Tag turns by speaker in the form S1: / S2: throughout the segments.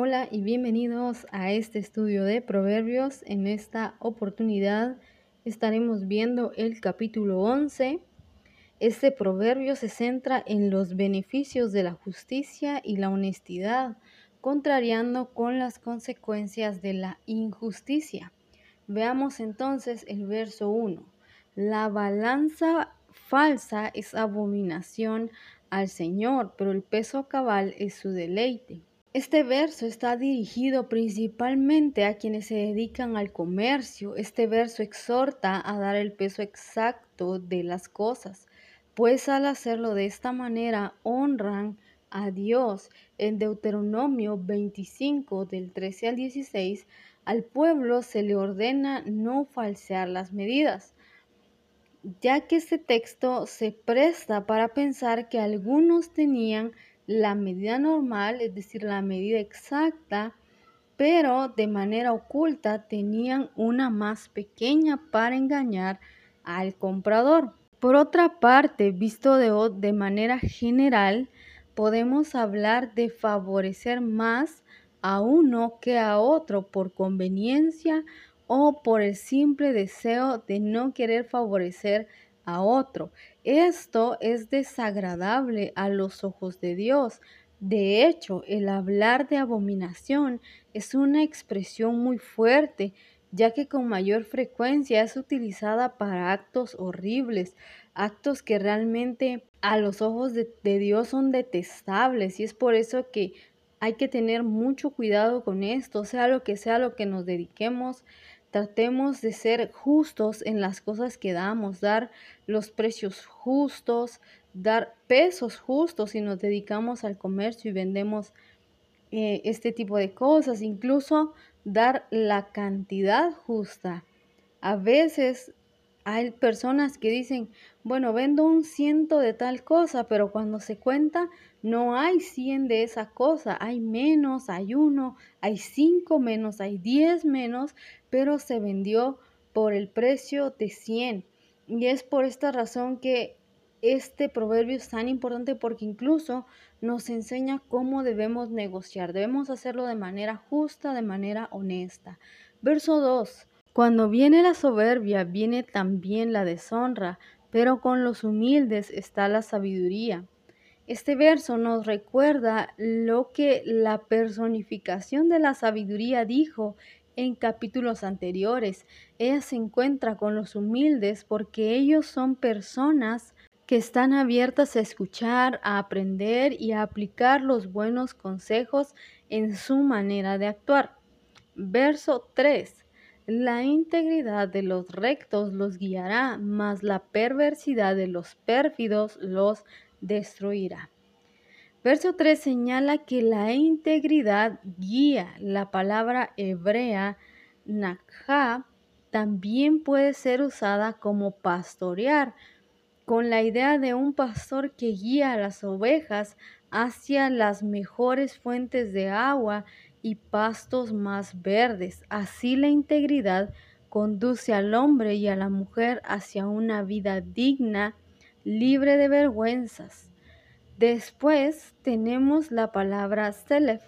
S1: Hola y bienvenidos a este estudio de Proverbios. En esta oportunidad estaremos viendo el capítulo 11. Este proverbio se centra en los beneficios de la justicia y la honestidad, contrariando con las consecuencias de la injusticia. Veamos entonces el verso 1. La balanza falsa es abominación al Señor, pero el peso cabal es su deleite. Este verso está dirigido principalmente a quienes se dedican al comercio. Este verso exhorta a dar el peso exacto de las cosas, pues al hacerlo de esta manera honran a Dios. En Deuteronomio 25 del 13 al 16, al pueblo se le ordena no falsear las medidas ya que este texto se presta para pensar que algunos tenían la medida normal, es decir, la medida exacta, pero de manera oculta tenían una más pequeña para engañar al comprador. Por otra parte, visto de, de manera general, podemos hablar de favorecer más a uno que a otro por conveniencia o por el simple deseo de no querer favorecer a otro. Esto es desagradable a los ojos de Dios. De hecho, el hablar de abominación es una expresión muy fuerte, ya que con mayor frecuencia es utilizada para actos horribles, actos que realmente a los ojos de, Dios son detestables y es por eso que hay que tener mucho cuidado con esto, sea lo que sea lo que nos dediquemos, Tratemos de ser justos en las cosas que damos, dar los precios justos, dar pesos justos si nos dedicamos al comercio y vendemos eh, este tipo de cosas, incluso dar la cantidad justa. A veces hay personas que dicen, bueno, vendo un ciento de tal cosa, pero cuando se cuenta no hay 100 de esa cosa, hay menos, hay uno, hay cinco menos, hay 10 menos, pero se vendió por el precio de 100. Y es por esta razón que este proverbio es tan importante porque incluso nos enseña cómo debemos negociar. Debemos hacerlo de manera justa, de manera honesta. Verso 2. Cuando viene la soberbia, viene también la deshonra, pero con los humildes está la sabiduría. Este verso nos recuerda lo que la personificación de la sabiduría dijo en capítulos anteriores. Ella se encuentra con los humildes porque ellos son personas que están abiertas a escuchar, a aprender y a aplicar los buenos consejos en su manera de actuar. Verso 3. La integridad de los rectos los guiará, mas la perversidad de los pérfidos los destruirá. Verso 3 señala que la integridad guía. La palabra hebrea nakha también puede ser usada como pastorear, con la idea de un pastor que guía a las ovejas hacia las mejores fuentes de agua y pastos más verdes. Así la integridad conduce al hombre y a la mujer hacia una vida digna, libre de vergüenzas. Después tenemos la palabra selef,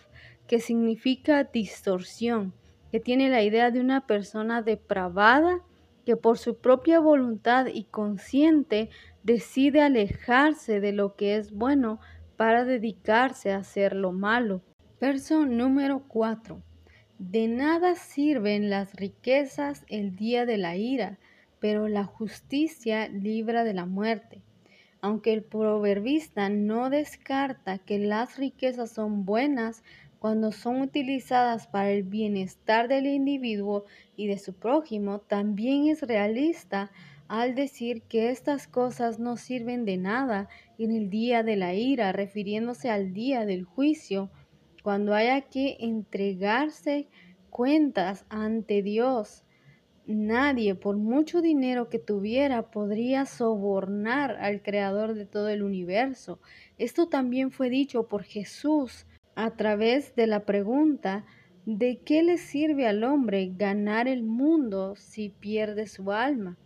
S1: que significa distorsión, que tiene la idea de una persona depravada que por su propia voluntad y consciente decide alejarse de lo que es bueno para dedicarse a hacer lo malo. Verso número 4. De nada sirven las riquezas el día de la ira, pero la justicia libra de la muerte. Aunque el proverbista no descarta que las riquezas son buenas cuando son utilizadas para el bienestar del individuo y de su prójimo, también es realista al decir que estas cosas no sirven de nada en el día de la ira, refiriéndose al día del juicio cuando haya que entregarse cuentas ante Dios. Nadie, por mucho dinero que tuviera, podría sobornar al creador de todo el universo. Esto también fue dicho por Jesús a través de la pregunta, ¿de qué le sirve al hombre ganar el mundo si pierde su alma?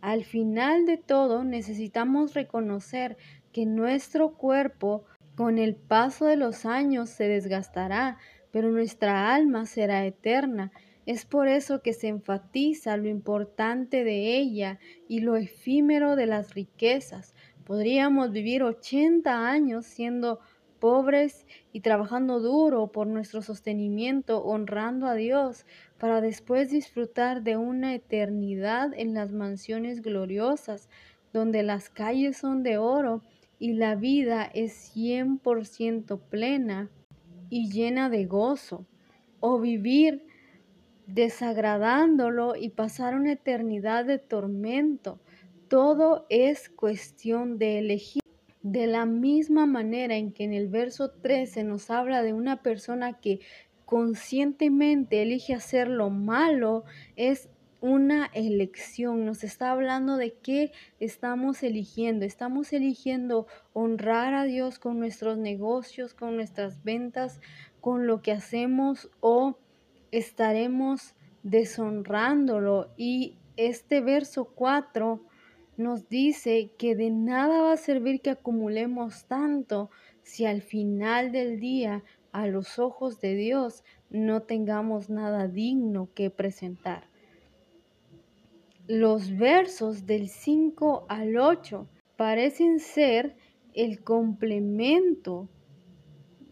S1: Al final de todo, necesitamos reconocer que nuestro cuerpo con el paso de los años se desgastará, pero nuestra alma será eterna. Es por eso que se enfatiza lo importante de ella y lo efímero de las riquezas. Podríamos vivir 80 años siendo pobres y trabajando duro por nuestro sostenimiento, honrando a Dios, para después disfrutar de una eternidad en las mansiones gloriosas, donde las calles son de oro y la vida es 100% plena y llena de gozo, o vivir desagradándolo y pasar una eternidad de tormento. Todo es cuestión de elegir. De la misma manera en que en el verso 13 nos habla de una persona que conscientemente elige hacer lo malo, es una elección, nos está hablando de qué estamos eligiendo. Estamos eligiendo honrar a Dios con nuestros negocios, con nuestras ventas, con lo que hacemos o estaremos deshonrándolo. Y este verso 4 nos dice que de nada va a servir que acumulemos tanto si al final del día a los ojos de Dios no tengamos nada digno que presentar los versos del 5 al 8 parecen ser el complemento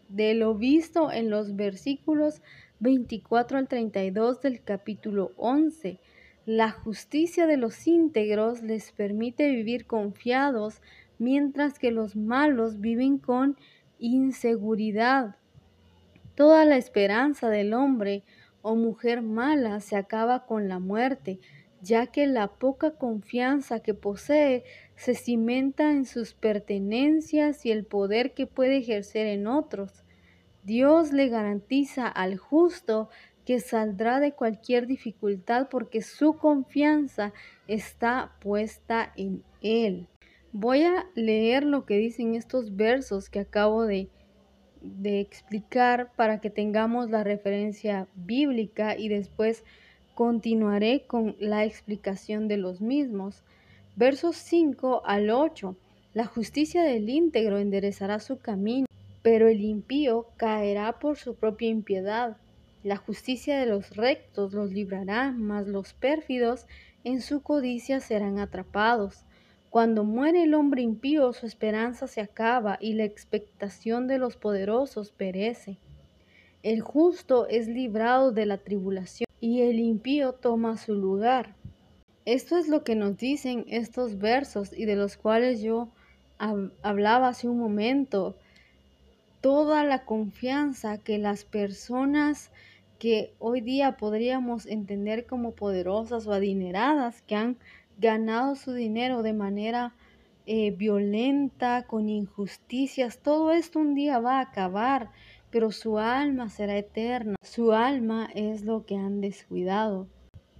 S1: de lo visto en los versículos 24 al 32 del capítulo 11. La justicia de los íntegros les permite vivir confiados, mientras que los malos viven con inseguridad. Toda la esperanza del hombre o mujer mala se acaba con la muerte, ya que la poca confianza que posee se cimenta en sus pertenencias y el poder que puede ejercer en otros. Dios le garantiza al justo que saldrá de cualquier dificultad porque su confianza está puesta en Él. Voy a leer lo que dicen estos versos que acabo de, de explicar para que tengamos la referencia bíblica y después Continuaré con la explicación de los mismos. Versos 5 al 8. La justicia del íntegro enderezará su camino, pero el impío caerá por su propia impiedad. La justicia de los rectos los librará, mas los pérfidos en su codicia serán atrapados. Cuando muere el hombre impío, su esperanza se acaba y la expectación de los poderosos perece. El justo es librado de la tribulación y el impío toma su lugar. Esto es lo que nos dicen estos versos y de los cuales yo hablaba hace un momento. Toda la confianza que las personas que hoy día podríamos entender como poderosas o adineradas, que han ganado su dinero de manera eh, violenta, con injusticias, todo esto un día va a acabar pero su alma será eterna. Su alma es lo que han descuidado.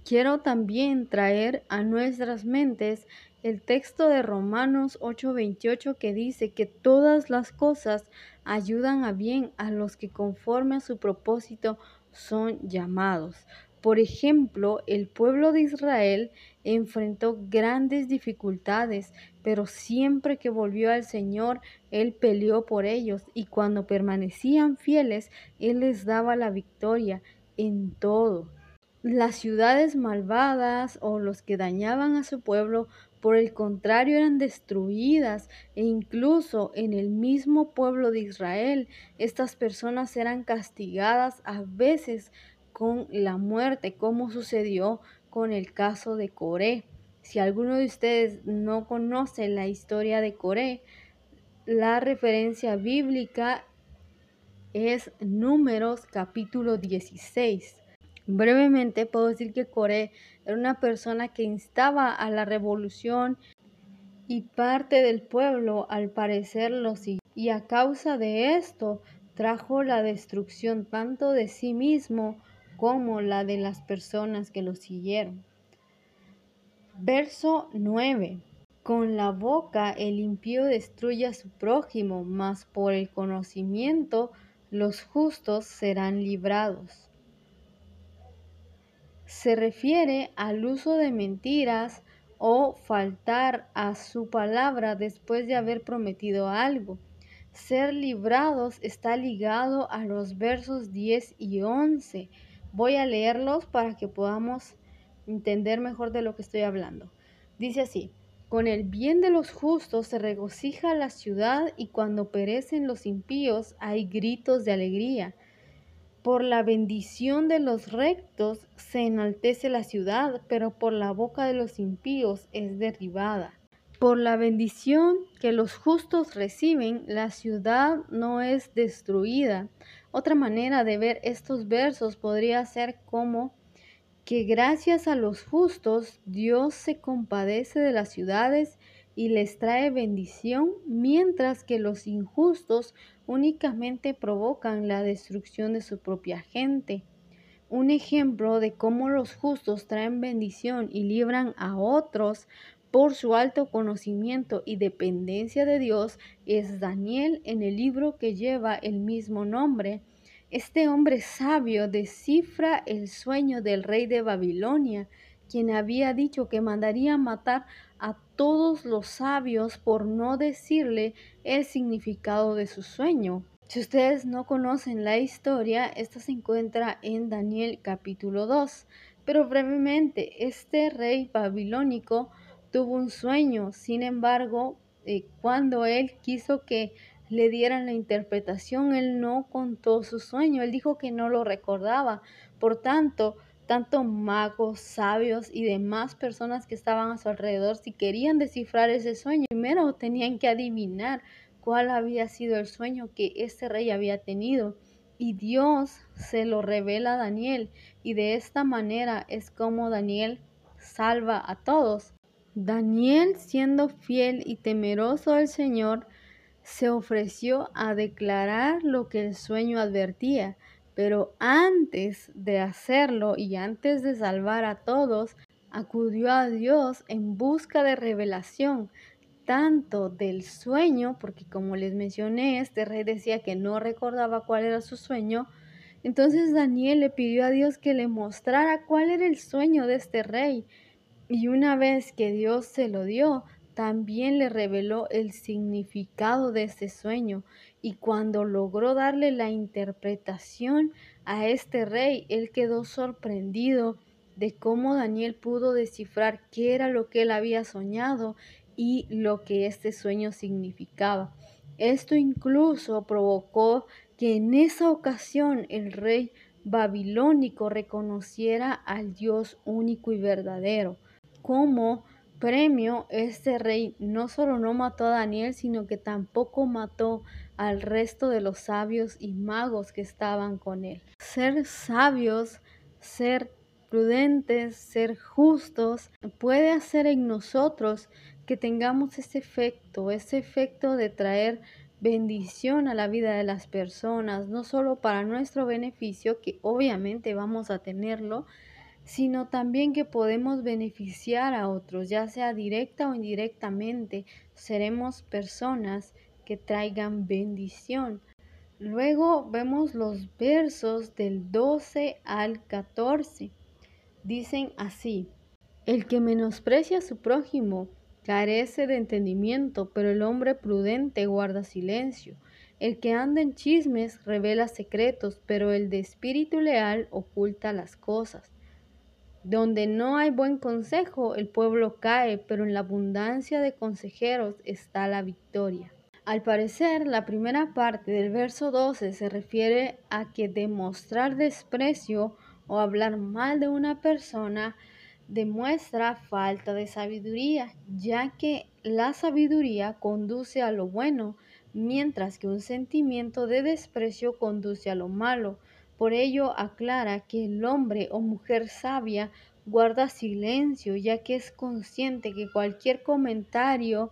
S1: Quiero también traer a nuestras mentes el texto de Romanos 8:28 que dice que todas las cosas ayudan a bien a los que conforme a su propósito son llamados. Por ejemplo, el pueblo de Israel enfrentó grandes dificultades, pero siempre que volvió al Señor, Él peleó por ellos y cuando permanecían fieles, Él les daba la victoria en todo. Las ciudades malvadas o los que dañaban a su pueblo, por el contrario, eran destruidas e incluso en el mismo pueblo de Israel, estas personas eran castigadas a veces con la muerte, como sucedió con el caso de Coré. Si alguno de ustedes no conoce la historia de Coré, la referencia bíblica es Números capítulo 16. Brevemente puedo decir que Coré era una persona que instaba a la revolución y parte del pueblo al parecer lo siguió. Y a causa de esto trajo la destrucción tanto de sí mismo como la de las personas que lo siguieron. Verso 9. Con la boca el impío destruye a su prójimo, mas por el conocimiento los justos serán librados. Se refiere al uso de mentiras o faltar a su palabra después de haber prometido algo. ser librados está ligado a los versos 10 y 11. Voy a leerlos para que podamos entender mejor de lo que estoy hablando. Dice así, con el bien de los justos se regocija la ciudad y cuando perecen los impíos hay gritos de alegría. Por la bendición de los rectos se enaltece la ciudad, pero por la boca de los impíos es derribada. Por la bendición que los justos reciben, la ciudad no es destruida. Otra manera de ver estos versos podría ser como que gracias a los justos Dios se compadece de las ciudades y les trae bendición, mientras que los injustos únicamente provocan la destrucción de su propia gente. Un ejemplo de cómo los justos traen bendición y libran a otros por su alto conocimiento y dependencia de Dios es Daniel en el libro que lleva el mismo nombre este hombre sabio descifra el sueño del rey de Babilonia, quien había dicho que mandaría matar todos los sabios por no decirle el significado de su sueño. Si ustedes no conocen la historia, esta se encuentra en Daniel capítulo 2. Pero brevemente, este rey babilónico tuvo un sueño, sin embargo, eh, cuando él quiso que le dieran la interpretación. Él no contó su sueño, él dijo que no lo recordaba. Por tanto, tanto magos, sabios y demás personas que estaban a su alrededor, si querían descifrar ese sueño, primero tenían que adivinar cuál había sido el sueño que este rey había tenido. Y Dios se lo revela a Daniel. Y de esta manera es como Daniel salva a todos. Daniel, siendo fiel y temeroso del Señor, se ofreció a declarar lo que el sueño advertía, pero antes de hacerlo y antes de salvar a todos, acudió a Dios en busca de revelación, tanto del sueño, porque como les mencioné, este rey decía que no recordaba cuál era su sueño, entonces Daniel le pidió a Dios que le mostrara cuál era el sueño de este rey. Y una vez que Dios se lo dio, también le reveló el significado de este sueño y cuando logró darle la interpretación a este rey, él quedó sorprendido de cómo Daniel pudo descifrar qué era lo que él había soñado y lo que este sueño significaba. Esto incluso provocó que en esa ocasión el rey babilónico reconociera al Dios único y verdadero, como premio, este rey no solo no mató a Daniel, sino que tampoco mató al resto de los sabios y magos que estaban con él. Ser sabios, ser prudentes, ser justos, puede hacer en nosotros que tengamos ese efecto, ese efecto de traer bendición a la vida de las personas, no solo para nuestro beneficio, que obviamente vamos a tenerlo, sino también que podemos beneficiar a otros, ya sea directa o indirectamente. Seremos personas que traigan bendición. Luego vemos los versos del 12 al 14. Dicen así, el que menosprecia a su prójimo carece de entendimiento, pero el hombre prudente guarda silencio. El que anda en chismes revela secretos, pero el de espíritu leal oculta las cosas. Donde no hay buen consejo, el pueblo cae, pero en la abundancia de consejeros está la victoria. Al parecer, la primera parte del verso 12 se refiere a que demostrar desprecio o hablar mal de una persona demuestra falta de sabiduría, ya que la sabiduría conduce a lo bueno, mientras que un sentimiento de desprecio conduce a lo malo. Por ello aclara que el hombre o mujer sabia guarda silencio, ya que es consciente que cualquier comentario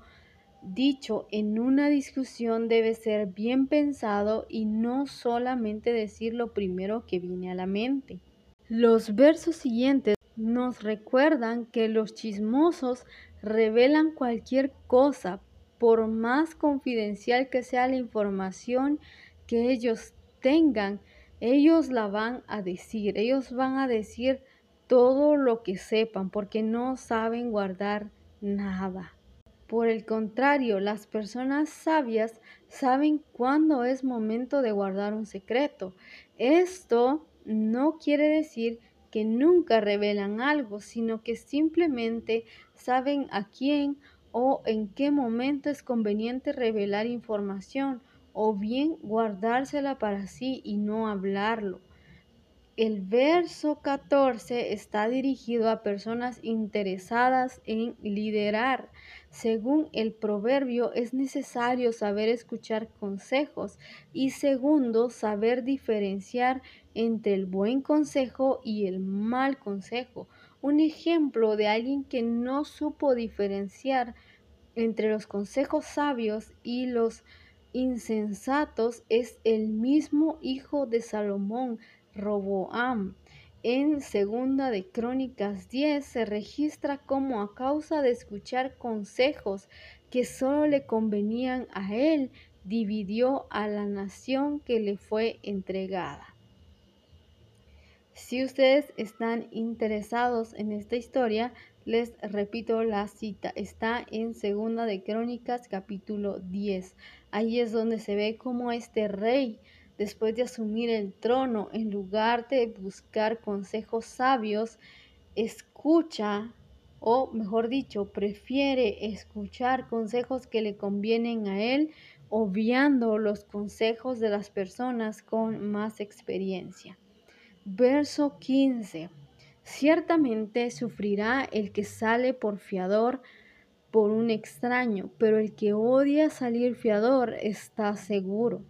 S1: dicho en una discusión debe ser bien pensado y no solamente decir lo primero que viene a la mente. Los versos siguientes nos recuerdan que los chismosos revelan cualquier cosa, por más confidencial que sea la información que ellos tengan, ellos la van a decir, ellos van a decir todo lo que sepan porque no saben guardar nada. Por el contrario, las personas sabias saben cuándo es momento de guardar un secreto. Esto no quiere decir que nunca revelan algo, sino que simplemente saben a quién o en qué momento es conveniente revelar información o bien guardársela para sí y no hablarlo. El verso 14 está dirigido a personas interesadas en liderar. Según el proverbio, es necesario saber escuchar consejos y segundo, saber diferenciar entre el buen consejo y el mal consejo. Un ejemplo de alguien que no supo diferenciar entre los consejos sabios y los insensatos es el mismo hijo de Salomón, Roboam. En segunda de Crónicas 10 se registra cómo a causa de escuchar consejos que solo le convenían a él, dividió a la nación que le fue entregada. Si ustedes están interesados en esta historia, les repito la cita. Está en Segunda de Crónicas capítulo 10. Ahí es donde se ve cómo este rey después de asumir el trono, en lugar de buscar consejos sabios, escucha, o mejor dicho, prefiere escuchar consejos que le convienen a él, obviando los consejos de las personas con más experiencia. Verso 15. Ciertamente sufrirá el que sale por fiador por un extraño, pero el que odia salir fiador está seguro.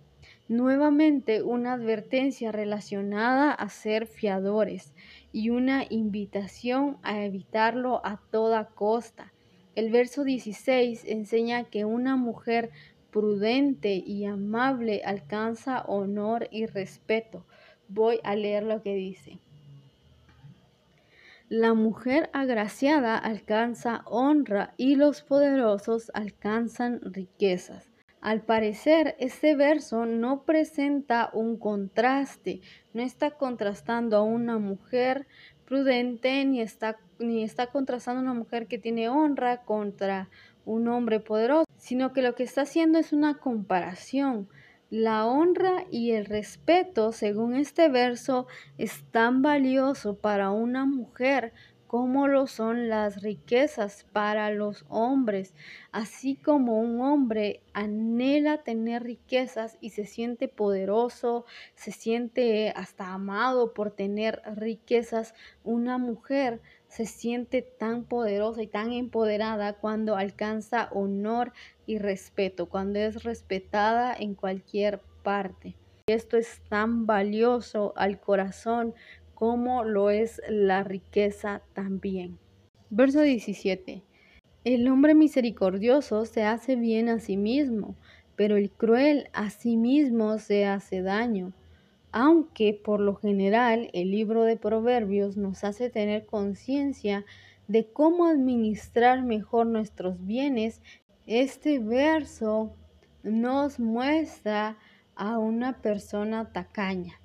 S1: Nuevamente una advertencia relacionada a ser fiadores y una invitación a evitarlo a toda costa. El verso 16 enseña que una mujer prudente y amable alcanza honor y respeto. Voy a leer lo que dice. La mujer agraciada alcanza honra y los poderosos alcanzan riquezas. Al parecer, este verso no presenta un contraste, no está contrastando a una mujer prudente ni está, ni está contrastando a una mujer que tiene honra contra un hombre poderoso, sino que lo que está haciendo es una comparación. La honra y el respeto, según este verso, es tan valioso para una mujer como lo son las riquezas para los hombres, así como un hombre anhela tener riquezas y se siente poderoso, se siente hasta amado por tener riquezas, una mujer se siente tan poderosa y tan empoderada cuando alcanza honor y respeto, cuando es respetada en cualquier parte. Esto es tan valioso al corazón como lo es la riqueza también. Verso 17. El hombre misericordioso se hace bien a sí mismo, pero el cruel a sí mismo se hace daño. Aunque por lo general el libro de Proverbios nos hace tener conciencia de cómo administrar mejor nuestros bienes, este verso nos muestra a una persona tacaña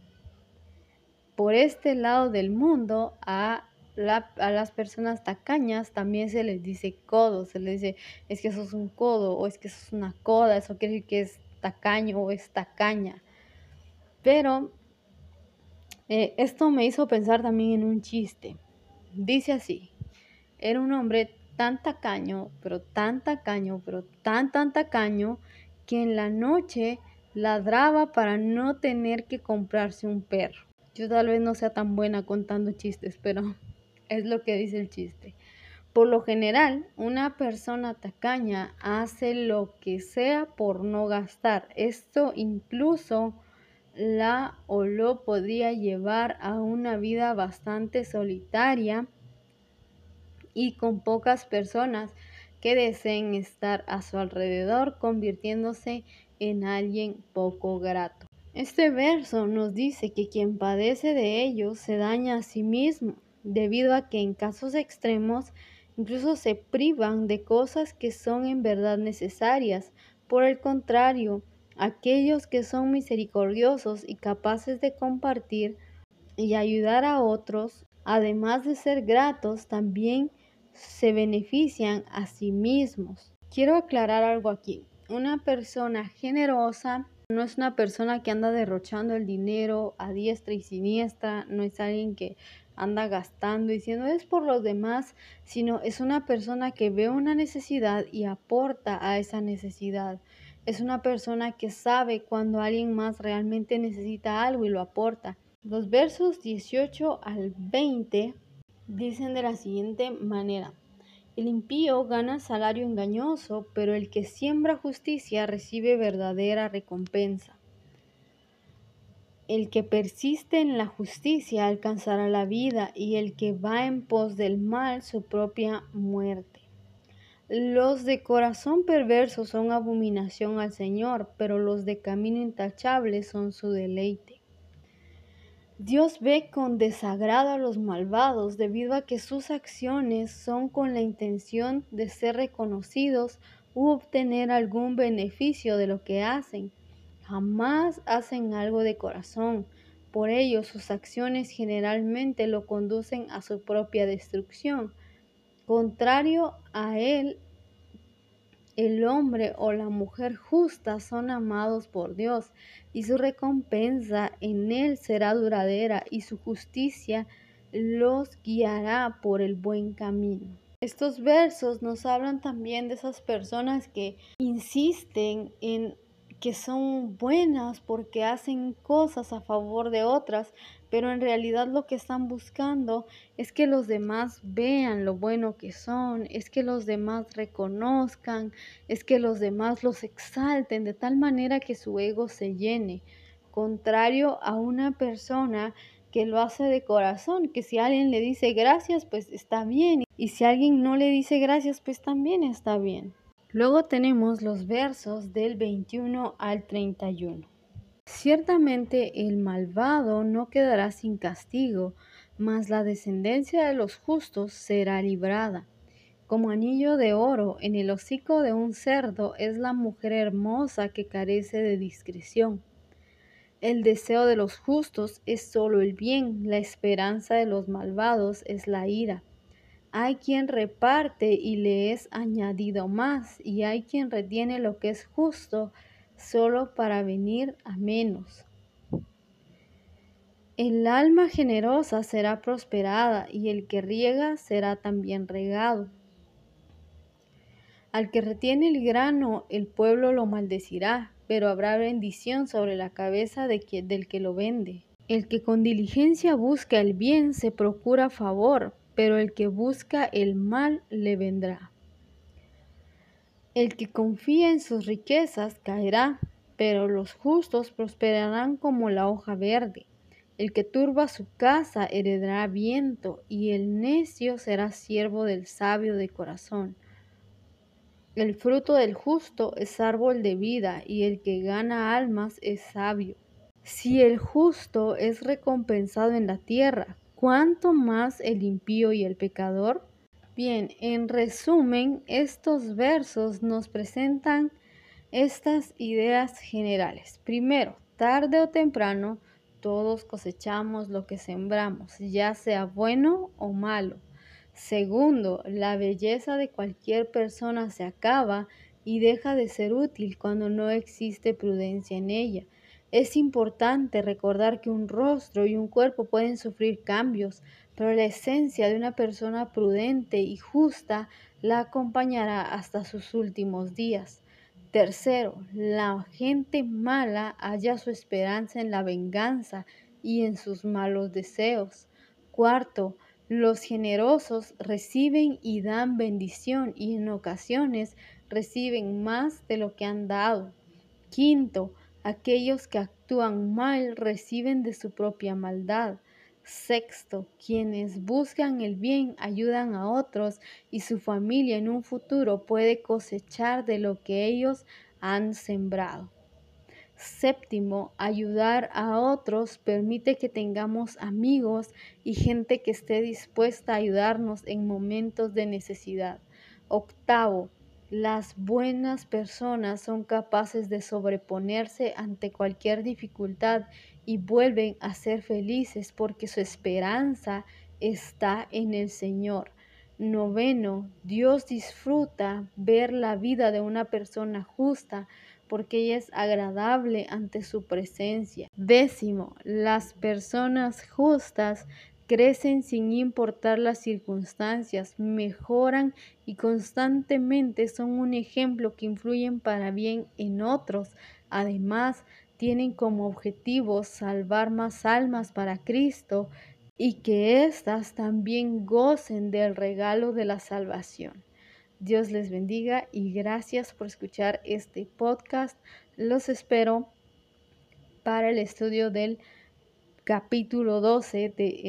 S1: por este lado del mundo a, las personas tacañas también se les dice codo, se les dice es que eso es un codo o es que eso es una coda, eso quiere decir que es tacaño o es tacaña. Pero eh, esto me hizo pensar también en un chiste. Dice así, era un hombre tan tacaño, pero tan tacaño, pero tan, tan tacaño, que en la noche ladraba para no tener que comprarse un perro. Yo tal vez no sea tan buena contando chistes, pero es lo que dice el chiste. Por lo general, una persona tacaña hace lo que sea por no gastar. Esto incluso la o lo podría llevar a una vida bastante solitaria y con pocas personas que deseen estar a su alrededor, convirtiéndose en alguien poco grato. Este verso nos dice que quien padece de ello se daña a sí mismo, debido a que en casos extremos incluso se privan de cosas que son en verdad necesarias. Por el contrario, aquellos que son misericordiosos y capaces de compartir y ayudar a otros, además de ser gratos, también se benefician a sí mismos. Quiero aclarar algo aquí. Una persona generosa no es una persona que anda derrochando el dinero a diestra y siniestra, no es alguien que anda gastando diciendo es por los demás, sino es una persona que ve una necesidad y aporta a esa necesidad. Es una persona que sabe cuando alguien más realmente necesita algo y lo aporta. Los versos 18 al 20 dicen de la siguiente manera. El impío gana salario engañoso, pero el que siembra justicia recibe verdadera recompensa. El que persiste en la justicia alcanzará la vida y el que va en pos del mal su propia muerte. Los de corazón perverso son abominación al Señor, pero los de camino intachable son su deleite. Dios ve con desagrado a los malvados debido a que sus acciones son con la intención de ser reconocidos u obtener algún beneficio de lo que hacen. Jamás hacen algo de corazón. Por ello sus acciones generalmente lo conducen a su propia destrucción. Contrario a él, el hombre o la mujer justa son amados por Dios y su recompensa en él será duradera y su justicia los guiará por el buen camino. Estos versos nos hablan también de esas personas que insisten en que son buenas porque hacen cosas a favor de otras, pero en realidad lo que están buscando es que los demás vean lo bueno que son, es que los demás reconozcan, es que los demás los exalten de tal manera que su ego se llene, contrario a una persona que lo hace de corazón, que si alguien le dice gracias, pues está bien, y si alguien no le dice gracias, pues también está bien. Luego tenemos los versos del 21 al 31. Ciertamente el malvado no quedará sin castigo, mas la descendencia de los justos será librada. Como anillo de oro en el hocico de un cerdo es la mujer hermosa que carece de discreción. El deseo de los justos es solo el bien, la esperanza de los malvados es la ira. Hay quien reparte y le es añadido más, y hay quien retiene lo que es justo solo para venir a menos. El alma generosa será prosperada y el que riega será también regado. Al que retiene el grano, el pueblo lo maldecirá, pero habrá bendición sobre la cabeza de del que lo vende. El que con diligencia busca el bien se procura favor, pero el que busca el mal le vendrá. El que confía en sus riquezas caerá, pero los justos prosperarán como la hoja verde. El que turba su casa heredará viento, y el necio será siervo del sabio de corazón. El fruto del justo es árbol de vida, y el que gana almas es sabio. Si el justo es recompensado en la tierra, ¿cuánto más el impío y el pecador? Bien, en resumen, estos versos nos presentan estas ideas generales. Primero, tarde o temprano, todos cosechamos lo que sembramos, ya sea bueno o malo. Segundo, la belleza de cualquier persona se acaba y deja de ser útil cuando no existe prudencia en ella. Es importante recordar que un rostro y un cuerpo pueden sufrir cambios, pero la esencia de una persona prudente y justa la acompañará hasta sus últimos días. Tercero, la gente mala halla su esperanza en la venganza y en sus malos deseos. Cuarto, los generosos reciben y dan bendición y en ocasiones reciben más de lo que han dado. Quinto, Aquellos que actúan mal reciben de su propia maldad. Sexto, quienes buscan el bien ayudan a otros y su familia en un futuro puede cosechar de lo que ellos han sembrado. Séptimo, ayudar a otros permite que tengamos amigos y gente que esté dispuesta a ayudarnos en momentos de necesidad. Octavo, las buenas personas son capaces de sobreponerse ante cualquier dificultad y vuelven a ser felices porque su esperanza está en el Señor. Noveno, Dios disfruta ver la vida de una persona justa porque ella es agradable ante su presencia. Décimo, las personas justas crecen sin importar las circunstancias, mejoran y constantemente son un ejemplo que influyen para bien en otros. Además, tienen como objetivo salvar más almas para Cristo y que éstas también gocen del regalo de la salvación. Dios les bendiga y gracias por escuchar este podcast. Los espero para el estudio del capítulo 12 de